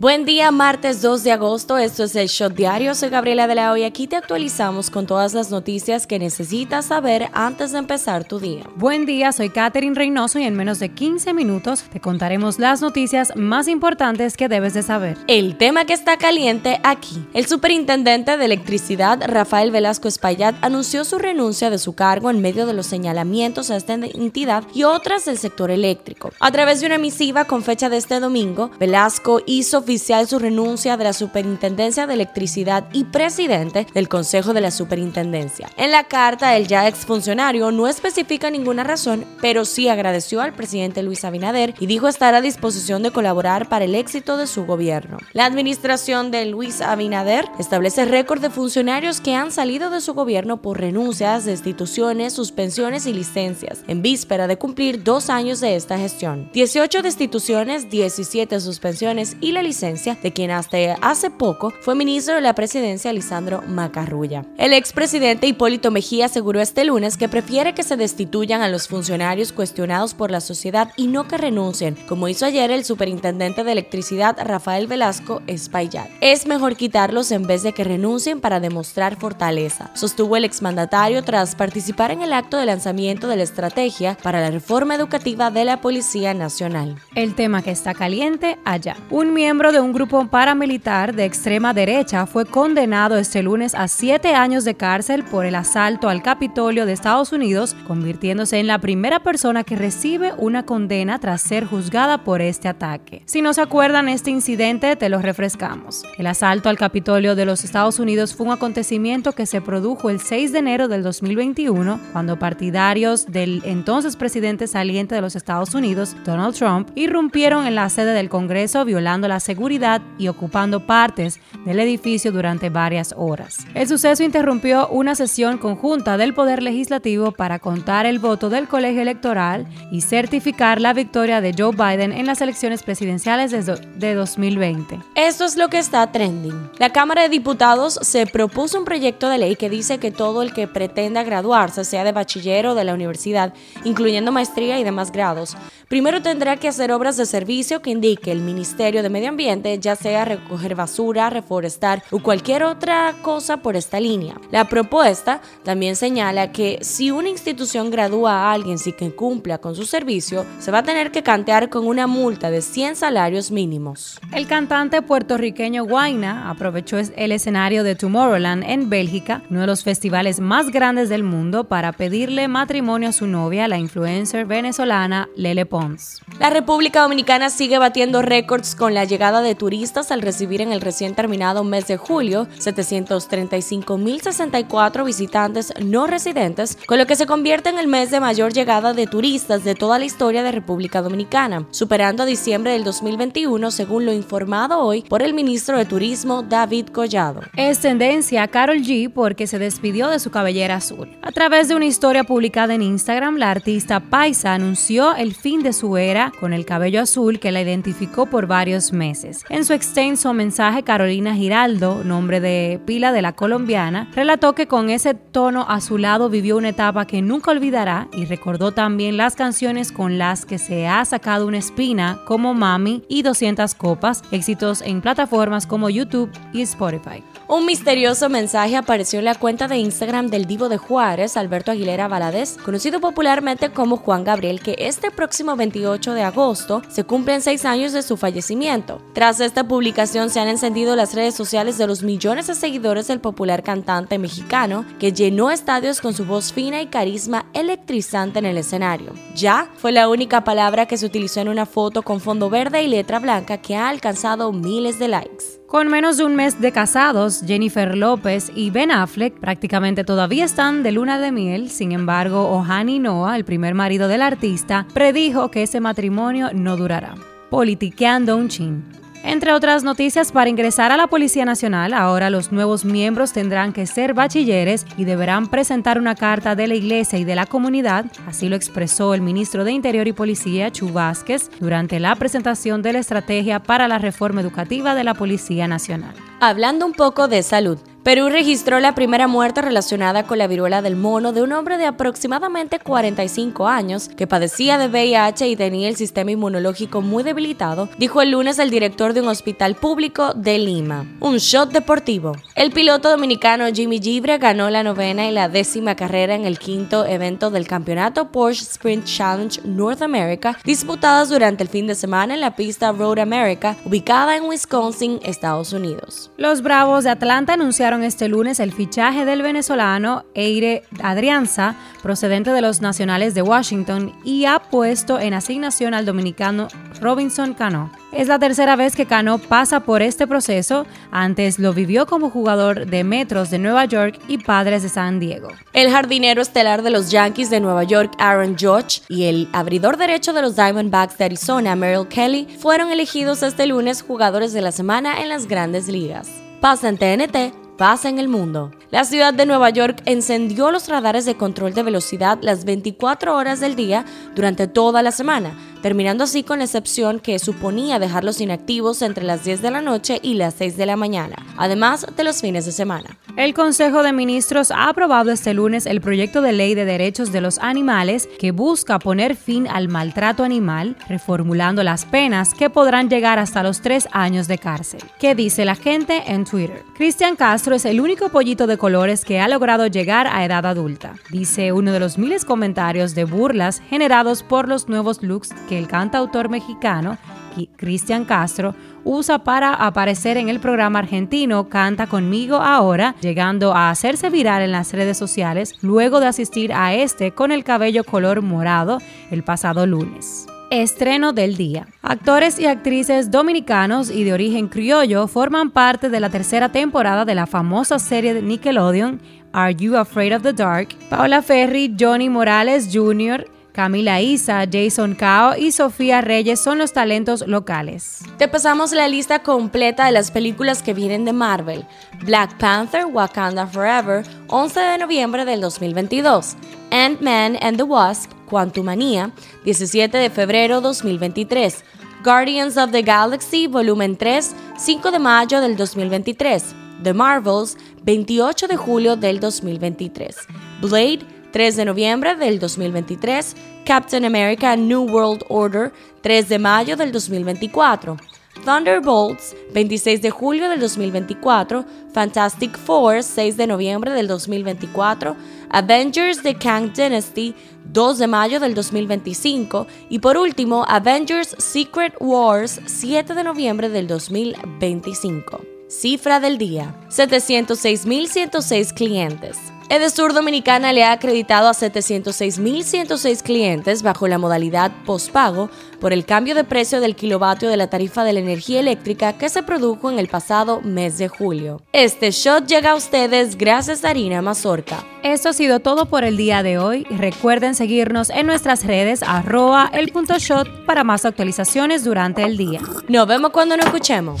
Buen día, martes 2 de agosto. Esto es el Shot Diario. Soy Gabriela de la Hoy. Aquí te actualizamos con todas las noticias que necesitas saber antes de empezar tu día. Buen día, soy Katherine Reynoso y en menos de 15 minutos te contaremos las noticias más importantes que debes de saber. El tema que está caliente aquí. El superintendente de electricidad, Rafael Velasco Espaillat, anunció su renuncia de su cargo en medio de los señalamientos a esta entidad y otras del sector eléctrico. A través de una misiva con fecha de este domingo, Velasco hizo oficial su renuncia de la Superintendencia de Electricidad y presidente del Consejo de la Superintendencia. En la carta, el ya exfuncionario no especifica ninguna razón, pero sí agradeció al presidente Luis Abinader y dijo estar a disposición de colaborar para el éxito de su gobierno. La administración de Luis Abinader establece récord de funcionarios que han salido de su gobierno por renuncias, destituciones, suspensiones y licencias, en víspera de cumplir dos años de esta gestión. 18 destituciones, 17 suspensiones y la licencia de quien hasta hace poco fue ministro de la presidencia Lisandro Macarrulla. El expresidente Hipólito Mejía aseguró este lunes que prefiere que se destituyan a los funcionarios cuestionados por la sociedad y no que renuncien, como hizo ayer el superintendente de electricidad Rafael Velasco Espaillat. Es mejor quitarlos en vez de que renuncien para demostrar fortaleza, sostuvo el exmandatario tras participar en el acto de lanzamiento de la estrategia para la reforma educativa de la Policía Nacional. El tema que está caliente allá. Un miembro de un grupo paramilitar de extrema derecha fue condenado este lunes a siete años de cárcel por el asalto al Capitolio de Estados Unidos, convirtiéndose en la primera persona que recibe una condena tras ser juzgada por este ataque. Si no se acuerdan este incidente, te lo refrescamos. El asalto al Capitolio de los Estados Unidos fue un acontecimiento que se produjo el 6 de enero del 2021, cuando partidarios del entonces presidente saliente de los Estados Unidos, Donald Trump, irrumpieron en la sede del Congreso violando la seguridad y ocupando partes del edificio durante varias horas. El suceso interrumpió una sesión conjunta del Poder Legislativo para contar el voto del colegio electoral y certificar la victoria de Joe Biden en las elecciones presidenciales de 2020. Esto es lo que está trending. La Cámara de Diputados se propuso un proyecto de ley que dice que todo el que pretenda graduarse, sea de bachiller o de la universidad, incluyendo maestría y demás grados, primero tendrá que hacer obras de servicio que indique el Ministerio de Medio Ambiente ya sea recoger basura, reforestar o cualquier otra cosa por esta línea. La propuesta también señala que si una institución gradúa a alguien sin que cumpla con su servicio, se va a tener que cantear con una multa de 100 salarios mínimos. El cantante puertorriqueño Guaina aprovechó el escenario de Tomorrowland en Bélgica, uno de los festivales más grandes del mundo, para pedirle matrimonio a su novia, la influencer venezolana Lele Pons. La República Dominicana sigue batiendo récords con la llegada de turistas al recibir en el recién terminado mes de julio 735.064 visitantes no residentes, con lo que se convierte en el mes de mayor llegada de turistas de toda la historia de República Dominicana, superando a diciembre del 2021 según lo informado hoy por el ministro de Turismo David Collado. Es tendencia a Carol G porque se despidió de su cabellera azul. A través de una historia publicada en Instagram, la artista Paisa anunció el fin de su era con el cabello azul que la identificó por varios meses. En su extenso mensaje, Carolina Giraldo, nombre de pila de la colombiana, relató que con ese tono azulado vivió una etapa que nunca olvidará y recordó también las canciones con las que se ha sacado una espina como Mami y 200 copas, éxitos en plataformas como YouTube y Spotify. Un misterioso mensaje apareció en la cuenta de Instagram del divo de Juárez, Alberto Aguilera Valadez, conocido popularmente como Juan Gabriel, que este próximo 28 de agosto se cumplen seis años de su fallecimiento. Tras esta publicación se han encendido las redes sociales de los millones de seguidores del popular cantante mexicano que llenó estadios con su voz fina y carisma electrizante en el escenario. Ya fue la única palabra que se utilizó en una foto con fondo verde y letra blanca que ha alcanzado miles de likes. Con menos de un mes de casados, Jennifer López y Ben Affleck prácticamente todavía están de luna de miel. Sin embargo, Ohani Noah, el primer marido del artista, predijo que ese matrimonio no durará. Politiqueando un chin. Entre otras noticias, para ingresar a la Policía Nacional, ahora los nuevos miembros tendrán que ser bachilleres y deberán presentar una carta de la Iglesia y de la comunidad, así lo expresó el ministro de Interior y Policía, Chu Vázquez, durante la presentación de la estrategia para la reforma educativa de la Policía Nacional. Hablando un poco de salud, Perú registró la primera muerte relacionada con la viruela del mono de un hombre de aproximadamente 45 años que padecía de VIH y tenía el sistema inmunológico muy debilitado, dijo el lunes el director de un hospital público de Lima. Un shot deportivo. El piloto dominicano Jimmy Gibre ganó la novena y la décima carrera en el quinto evento del campeonato Porsche Sprint Challenge North America, disputadas durante el fin de semana en la pista Road America, ubicada en Wisconsin, Estados Unidos. Los Bravos de Atlanta anunciaron este lunes el fichaje del venezolano Eire Adrianza, procedente de los Nacionales de Washington, y ha puesto en asignación al dominicano Robinson Cano. Es la tercera vez que Cano pasa por este proceso, antes lo vivió como jugador de Metros de Nueva York y Padres de San Diego. El jardinero estelar de los Yankees de Nueva York, Aaron Judge, y el abridor derecho de los Diamondbacks de Arizona, Merrill Kelly, fueron elegidos este lunes jugadores de la semana en las grandes ligas. Pasa en TNT pasa en el mundo. La ciudad de Nueva York encendió los radares de control de velocidad las 24 horas del día durante toda la semana terminando así con la excepción que suponía dejarlos inactivos entre las 10 de la noche y las 6 de la mañana, además de los fines de semana. El Consejo de Ministros ha aprobado este lunes el proyecto de ley de derechos de los animales que busca poner fin al maltrato animal, reformulando las penas que podrán llegar hasta los tres años de cárcel. ¿Qué dice la gente en Twitter? Cristian Castro es el único pollito de colores que ha logrado llegar a edad adulta, dice uno de los miles comentarios de burlas generados por los nuevos looks que el cantautor mexicano Cristian Castro usa para aparecer en el programa argentino Canta conmigo ahora, llegando a hacerse viral en las redes sociales luego de asistir a este con el cabello color morado el pasado lunes. Estreno del día. Actores y actrices dominicanos y de origen criollo forman parte de la tercera temporada de la famosa serie de Nickelodeon Are You Afraid of the Dark? Paula Ferry, Johnny Morales Jr., Camila Isa, Jason Cao y Sofía Reyes son los talentos locales. Te pasamos la lista completa de las películas que vienen de Marvel. Black Panther, Wakanda Forever, 11 de noviembre del 2022. Ant-Man and the Wasp, Quantumania, 17 de febrero 2023. Guardians of the Galaxy, volumen 3, 5 de mayo del 2023. The Marvels, 28 de julio del 2023. Blade, 3 de noviembre del 2023, Captain America New World Order, 3 de mayo del 2024, Thunderbolts, 26 de julio del 2024, Fantastic Four, 6 de noviembre del 2024, Avengers The Kang Dynasty, 2 de mayo del 2025 y por último Avengers Secret Wars, 7 de noviembre del 2025. Cifra del día, 706.106 clientes. Edesur Dominicana le ha acreditado a 706.106 clientes bajo la modalidad postpago por el cambio de precio del kilovatio de la tarifa de la energía eléctrica que se produjo en el pasado mes de julio. Este shot llega a ustedes gracias a Harina Mazorca. Esto ha sido todo por el día de hoy. Recuerden seguirnos en nuestras redes arroba el punto shot para más actualizaciones durante el día. Nos vemos cuando nos escuchemos.